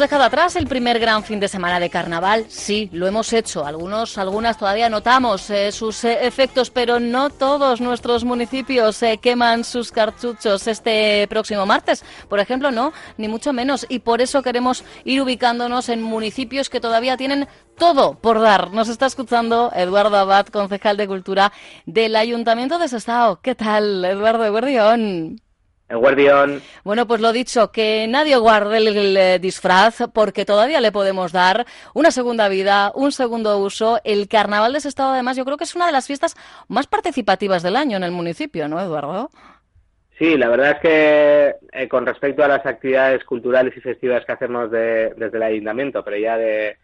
Dejado atrás el primer gran fin de semana de carnaval, sí, lo hemos hecho. Algunos, algunas todavía notamos eh, sus eh, efectos, pero no todos nuestros municipios eh, queman sus cartuchos este próximo martes. Por ejemplo, no, ni mucho menos. Y por eso queremos ir ubicándonos en municipios que todavía tienen todo por dar. Nos está escuchando Eduardo Abad, concejal de Cultura del Ayuntamiento de Sestao. ¿Qué tal, Eduardo Guardión? El guardián. Bueno, pues lo dicho, que nadie guarde el, eh, disfraz porque todavía le podemos dar una segunda vida, un segundo uso. El Carnaval de Estado, además, yo creo que es una de las fiestas más participativas del año en el municipio, ¿no, Eduardo? Sí, la verdad es que eh, con respecto a las actividades culturales y festivas que hacemos desde el ayuntamiento, pero ya de,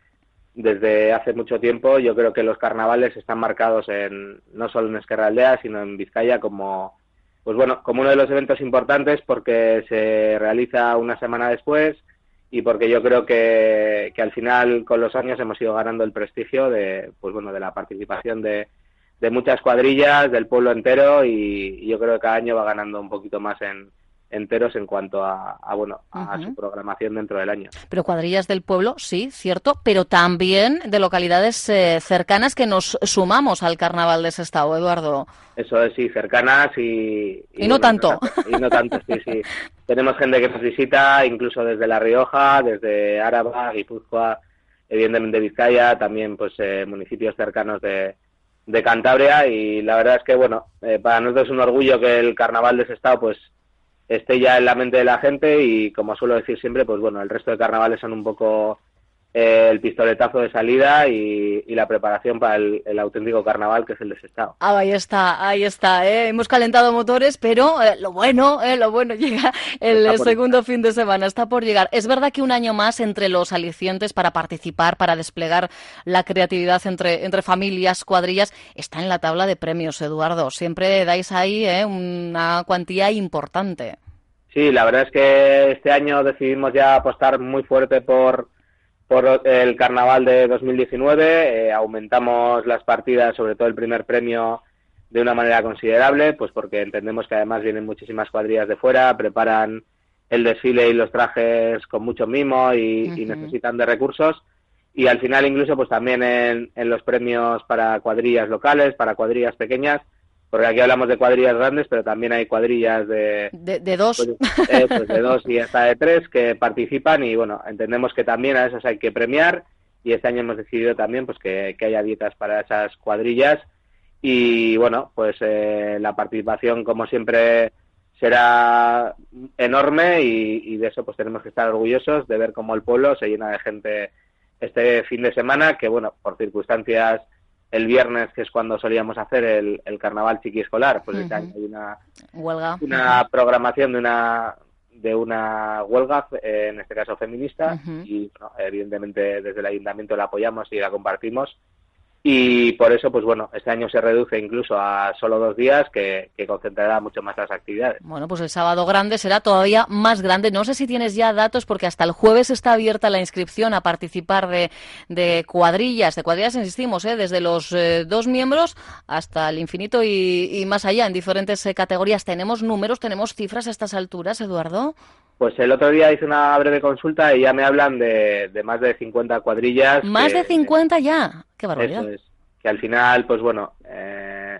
desde hace mucho tiempo, yo creo que los carnavales están marcados en no solo en Esquerra Aldea, sino en Vizcaya como pues bueno, como uno de los eventos importantes porque se realiza una semana después y porque yo creo que, que al final con los años hemos ido ganando el prestigio de, pues bueno, de la participación de, de muchas cuadrillas del pueblo entero y, y yo creo que cada año va ganando un poquito más en, enteros en cuanto a, bueno a su programación dentro del año. Pero cuadrillas del pueblo, sí, cierto, pero también de localidades eh, cercanas que nos sumamos al Carnaval de Sestao, Eduardo. Eso es, sí, cercanas y... Y, no tanto. Y no tanto, sí, sí. Tenemos gente que nos visita, incluso desde La Rioja, desde Áraba, Guipúzcoa, evidentemente Vizcaya, también pues eh, municipios cercanos de, de Cantabria y la verdad es que, bueno, eh, para nosotros es un orgullo que el Carnaval de Sestao pues esté ya en la mente de la gente y como suelo decir siempre, pues bueno, el resto de carnavales son un poco el pistoletazo de salida y, la preparación para el, auténtico carnaval que es el desestado. Ah, ahí está, ahí está. ¿eh? Hemos calentado motores, pero eh, lo bueno, eh, lo bueno llega el segundo fin de semana, está por llegar. Es verdad que un año más entre los alicientes para participar, para desplegar la creatividad entre, entre familias, cuadrillas, está en la tabla de premios, Eduardo. Siempre dais ahí una cuantía importante. Sí, la verdad es que este año decidimos ya apostar muy fuerte por por el carnaval de 2019 eh, aumentamos las partidas, sobre todo el primer premio, de una manera considerable, pues porque entendemos que además vienen muchísimas cuadrillas de fuera, preparan el desfile y los trajes con mucho mimo y, necesitan de recursos. Y al final incluso pues también en, en los premios para cuadrillas locales, para cuadrillas pequeñas, porque aquí hablamos de cuadrillas grandes, pero también hay cuadrillas de... De, dos. Pues, pues de dos y hasta de tres que participan y bueno, entendemos que también a esas hay que premiar y este año hemos decidido también pues que, haya dietas para esas cuadrillas y bueno, pues eh, la participación como siempre será enorme y, y, de eso pues tenemos que estar orgullosos de ver cómo el pueblo se llena de gente este fin de semana, que bueno, por circunstancias el viernes, que es cuando solíamos hacer el, carnaval chiqui escolar, pues este hay una, huelga. una programación de una de una huelga, en este caso feminista, y evidentemente desde el ayuntamiento la apoyamos y la compartimos y por eso, pues bueno, este año se reduce incluso a solo dos días, que, concentrará mucho más las actividades. Bueno, pues el sábado grande será todavía más grande. No sé si tienes ya datos, porque hasta el jueves está abierta la inscripción a participar de, de cuadrillas. De cuadrillas, insistimos, ¿eh? desde los eh, dos miembros hasta el infinito y, más allá, en diferentes eh, categorías. ¿Tenemos números, tenemos cifras a estas alturas, Eduardo? Pues el otro día hice una breve consulta y ya me hablan de, más de 50 cuadrillas. ¿Más de 50 ya? ¡Qué barbaridad! Que al final, pues bueno, eh,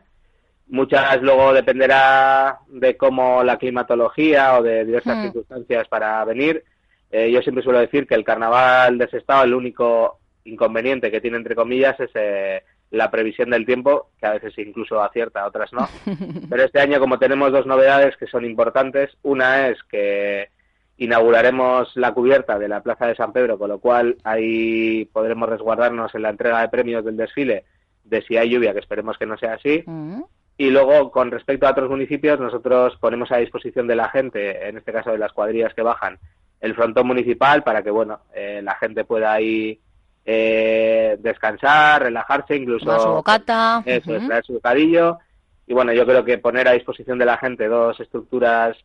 muchas luego dependerá de cómo la climatología o de diversas hmm. circunstancias para venir. Eh, yo siempre suelo decir que el carnaval de ese estado, el único inconveniente que tiene, entre comillas, es eh, la previsión del tiempo, que a veces incluso acierta, otras no. Pero este año, como tenemos dos novedades que son importantes, una es que inauguraremos la cubierta de la Plaza de San Pedro, con lo cual ahí podremos resguardarnos en la entrega de premios del desfile de si hay lluvia, que esperemos que no sea así. Mm. Y luego, con respecto a otros municipios, nosotros ponemos a disposición de la gente, en este caso de las cuadrillas que bajan, el frontón municipal para que, bueno, eh, la gente pueda ahí eh, descansar, relajarse, incluso... su bocata. Eso, su bocadillo. Y bueno, yo creo que poner a disposición de la gente dos estructuras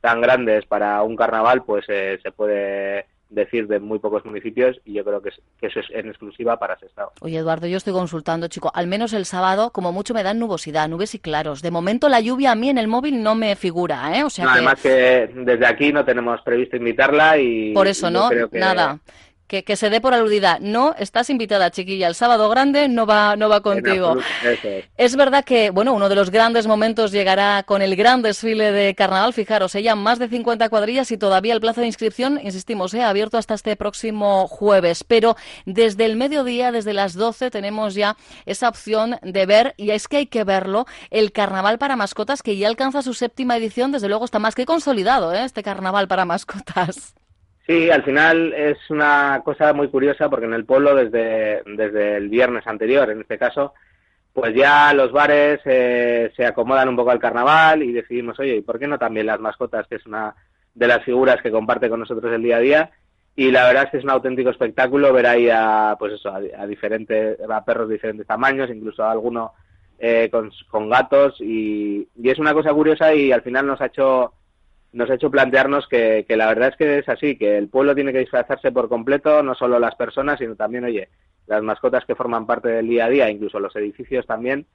tan grandes para un carnaval, pues eh, se puede decir de muy pocos municipios y yo creo que, eso es en exclusiva para ese estado. Oye, Eduardo, yo estoy consultando, chico, al menos el sábado, como mucho me dan nubosidad, nubes y claros. De momento la lluvia a mí en el móvil no me figura, ¿eh? O sea Además que desde aquí no tenemos previsto invitarla y... Por eso, ¿no? Nada que, se dé por aludida. No, estás invitada, chiquilla. El sábado grande no va, no va contigo. Es. verdad que, bueno, uno de los grandes momentos llegará con el gran desfile de carnaval. Fijaros, ella más de 50 cuadrillas y todavía el plazo de inscripción, insistimos, ¿eh? abierto hasta este próximo jueves. Pero desde el mediodía, desde las 12, tenemos ya esa opción de ver, y es que hay que verlo, el carnaval para mascotas que ya alcanza su séptima edición. Desde luego está más que consolidado, ¿eh? este carnaval para mascotas. Sí, al final es una cosa muy curiosa porque en el pueblo desde, desde el viernes anterior, en este caso, pues ya los bares eh, se acomodan un poco al carnaval y decidimos, oye, ¿y por qué no también las mascotas, que es una de las figuras que comparte con nosotros el día a día? Y la verdad es que es un auténtico espectáculo ver ahí a, pues eso, a, diferentes, a perros de diferentes tamaños, incluso a alguno eh, con, con, gatos y, y es una cosa curiosa y al final nos ha hecho nos ha hecho plantearnos que, la verdad es que es así, que el pueblo tiene que disfrazarse por completo, no solo las personas, sino también, oye, las mascotas que forman parte del día a día, incluso los edificios también.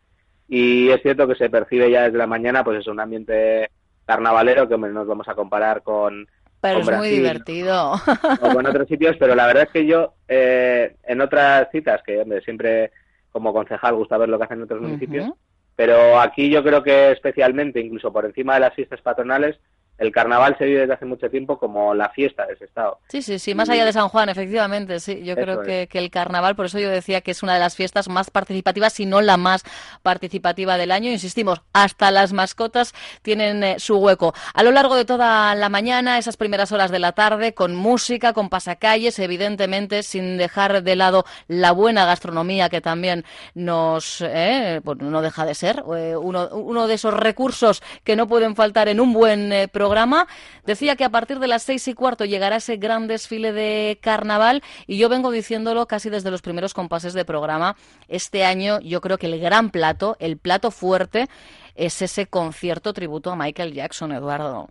Y es cierto que se percibe ya desde la mañana, pues es un ambiente carnavalero que nos vamos a comparar con. Pero es muy divertido. O con otros sitios, pero la verdad es que yo, eh, en otras citas, que siempre como concejal gusta ver lo que hacen otros municipios, pero aquí yo creo que especialmente, incluso por encima de las fiestas patronales, el carnaval se vive desde hace mucho tiempo como la fiesta de ese estado. Sí, sí, sí, más allá de San Juan, efectivamente, sí. Yo creo que, el carnaval, por eso yo decía que es una de las fiestas más participativas, si no la más participativa del año. Insistimos, hasta las mascotas tienen eh, su hueco. A lo largo de toda la mañana, esas primeras horas de la tarde, con música, con pasacalles, evidentemente, sin dejar de lado la buena gastronomía que también nos, eh, no deja de ser eh, uno, uno de esos recursos que no pueden faltar en un buen programa programa. Decía que a partir de las seis y cuarto llegará ese gran desfile de carnaval y yo vengo diciéndolo casi desde los primeros compases de programa. Este año yo creo que el gran plato, el plato fuerte, es ese concierto tributo a Michael Jackson, Eduardo.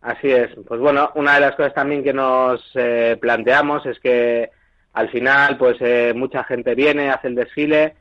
Así es. Pues bueno, una de las cosas también que nos eh, planteamos es que al final, pues eh, mucha gente viene, hace el desfile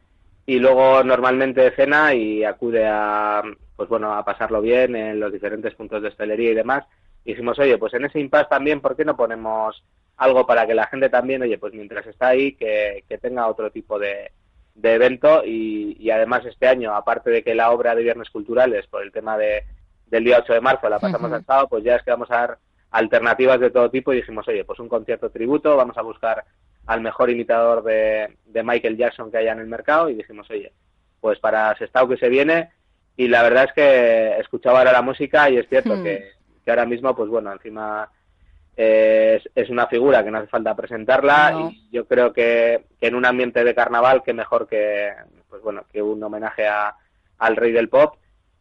y luego normalmente cena y acude a, pues bueno, a pasarlo bien en los diferentes puntos de hostelería y demás. Y dijimos, oye, pues en ese impasse también, ¿por qué no ponemos algo para que la gente también, oye, pues mientras está ahí, que, tenga otro tipo de, de evento y, además este año, aparte de que la obra de Viernes Culturales, por el tema de, del día 8 de marzo, la pasamos al sábado, pues ya es que vamos a dar alternativas de todo tipo y dijimos, oye, pues un concierto tributo, vamos a buscar al mejor imitador de, de Michael Jackson que haya en el mercado y dijimos, oye, pues para Sestao que se viene, y la verdad es que escuchaba ahora la música y es cierto hmm. que, ahora mismo, pues bueno, encima es, es, una figura que no hace falta presentarla y yo creo que, en un ambiente de carnaval que mejor que pues bueno que un homenaje a, al rey del pop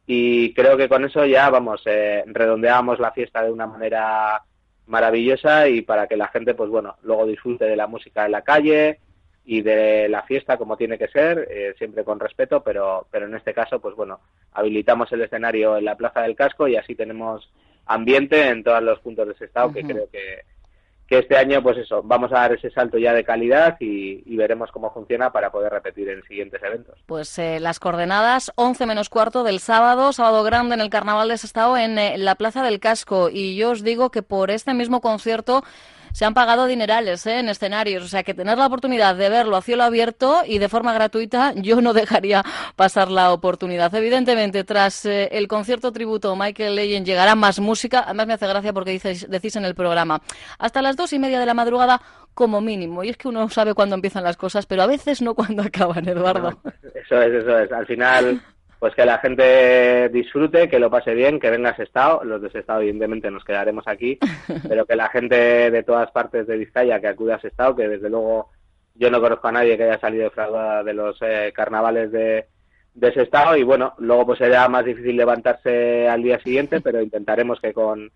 y creo que con eso ya vamos eh, redondeamos la fiesta de una manera maravillosa y para que la gente pues bueno luego disfrute de la música en la calle y de la fiesta como tiene que ser eh, siempre con respeto pero pero en este caso pues bueno habilitamos el escenario en la plaza del casco y así tenemos ambiente en todos los puntos de ese estado que creo que, que este año, pues eso, vamos a dar ese salto ya de calidad y, veremos cómo funciona para poder repetir en siguientes eventos. Pues eh, las coordenadas, 11 menos cuarto del sábado, sábado grande en el Carnaval de Sestao en eh, la Plaza del Casco. Y yo os digo que por este mismo concierto se han pagado dinerales ¿eh? en escenarios. O sea que tener la oportunidad de verlo a cielo abierto y de forma gratuita, yo no dejaría pasar la oportunidad. Evidentemente, tras eh, el concierto tributo Michael Legend llegará más música. Además, me hace gracia porque dices, decís en el programa hasta las dos y media de la madrugada como mínimo. Y es que uno sabe cuándo empiezan las cosas, pero a veces no cuándo acaban, Eduardo. eso es, eso es. Al final pues que la gente disfrute, que lo pase bien, que venga a Sestao. Los de Sestao, evidentemente, nos quedaremos aquí, pero que la gente de todas partes de Vizcaya que acude a Sestao, que desde luego yo no conozco a nadie que haya salido defraudada de los eh, carnavales de, de Sestao y bueno, luego pues será más difícil levantarse al día siguiente, pero intentaremos que con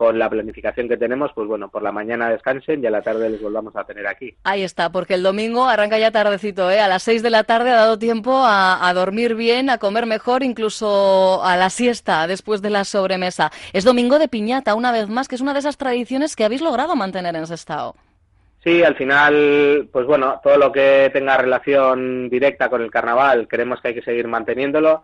con la planificación que tenemos, pues bueno, por la mañana descansen y a la tarde les volvamos a tener aquí. Ahí está, porque el domingo arranca ya tardecito, ¿eh? A las seis de la tarde ha dado tiempo a, dormir bien, a comer mejor, incluso a la siesta después de la sobremesa. Es domingo de piñata, una vez más, que es una de esas tradiciones que habéis logrado mantener en Sestao. Sí, al final, pues bueno, todo lo que tenga relación directa con el carnaval, creemos que hay que seguir manteniéndolo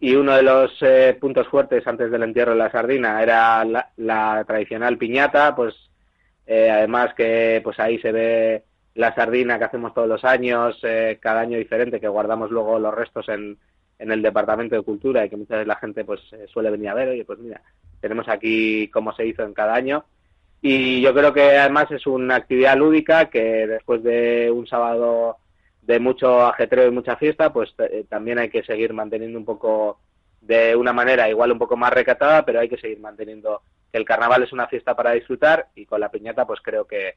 y uno de los eh, puntos fuertes antes del entierro de la sardina era la, tradicional piñata, pues eh, además que pues ahí se ve la sardina que hacemos todos los años, eh, cada año diferente, que guardamos luego los restos en, en el Departamento de Cultura y que muchas veces la gente pues suele venir a ver, oye, pues mira, tenemos aquí cómo se hizo en cada año. Y yo creo que además es una actividad lúdica que después de un sábado de mucho ajetreo y mucha fiesta, pues eh, también hay que seguir manteniendo un poco de una manera igual un poco más recatada, pero hay que seguir manteniendo que el carnaval es una fiesta para disfrutar y con la piñata pues creo que,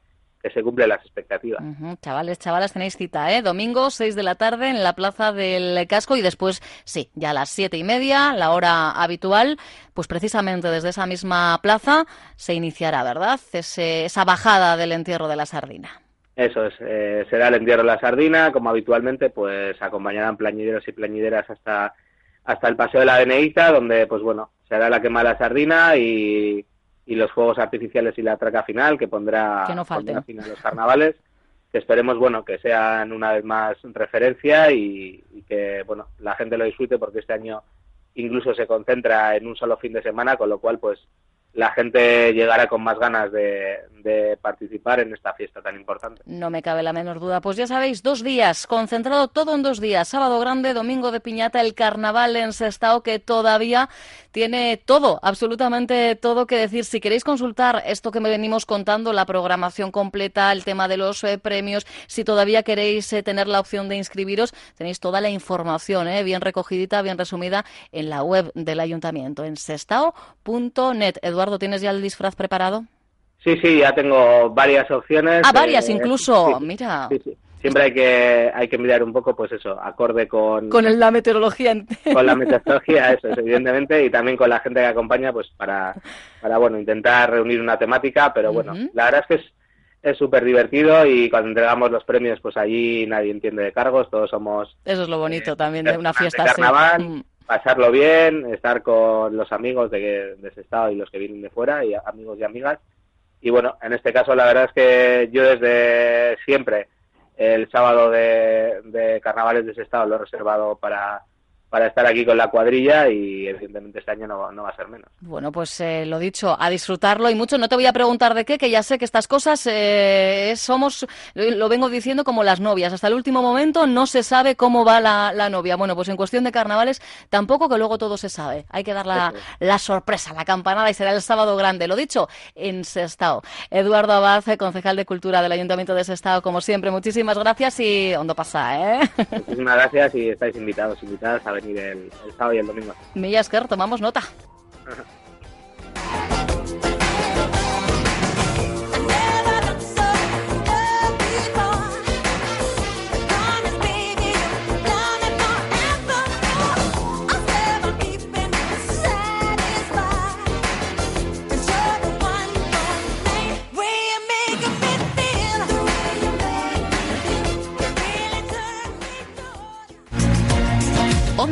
se cumplen las expectativas. Chavales, chavalas, tenéis cita, ¿eh? Domingo, 6 de la tarde en la Plaza del Casco y después, sí, ya a las siete y media, la hora habitual, pues precisamente desde esa misma plaza se iniciará, ¿verdad? esa bajada del entierro de la sardina. Eso es, eh, será el entierro de la sardina, como habitualmente, pues acompañarán plañideros y plañideras hasta, hasta el paseo de la Beneita, donde, pues bueno, será la quema de la sardina y, y los fuegos artificiales y la traca final, que pondrá, que fin a los carnavales, que esperemos, bueno, que sean una vez más referencia y, y que, bueno, la gente lo disfrute, porque este año incluso se concentra en un solo fin de semana, con lo cual, pues, la gente llegará con más ganas de, participar en esta fiesta tan importante. No me cabe la menor duda. Pues ya sabéis, dos días, concentrado todo en dos días. Sábado grande, domingo de piñata, el carnaval en Sestao, que todavía tiene todo, absolutamente todo que decir. Si queréis consultar esto que me venimos contando, la programación completa, el tema de los eh, premios, si todavía queréis eh, tener la opción de inscribiros, tenéis toda la información, eh, bien recogidita, bien resumida, en la web del ayuntamiento, en sestao.net. ¿tienes ya el disfraz preparado? Sí, sí, ya tengo varias opciones. Ah, varias incluso, mira. Siempre hay que, hay que mirar un poco, pues eso, acorde con... Con la meteorología. Con la meteorología, eso es, evidentemente, y también con la gente que acompaña, pues para, para bueno, intentar reunir una temática, pero bueno, la verdad es que es es súper divertido y cuando entregamos los premios, pues allí nadie entiende de cargos, todos somos... Eso es lo bonito eh, también de una fiesta. De carnaval, mm pasarlo bien, estar con los amigos de, de, ese estado y los que vienen de fuera, y amigos y amigas. Y bueno, en este caso la verdad es que yo desde siempre el sábado de, de carnavales de ese estado lo he reservado para, para estar aquí con la cuadrilla y evidentemente este año no, no va a ser menos. Bueno, pues eh, lo dicho, a disfrutarlo y mucho. No te voy a preguntar de qué, que ya sé que estas cosas eh, somos, lo vengo diciendo como las novias. Hasta el último momento no se sabe cómo va la, la novia. Bueno, pues en cuestión de carnavales tampoco que luego todo se sabe. Hay que dar la, la sorpresa, la campanada y será el sábado grande. Lo dicho, en Sestao. Eduardo Abad, concejal de Cultura del Ayuntamiento de Sestao, como siempre, muchísimas gracias y hondo pasa, ¿eh? Muchísimas gracias y estáis invitados, invitadas a ver venir el, el sábado y el domingo. Millasker, tomamos nota.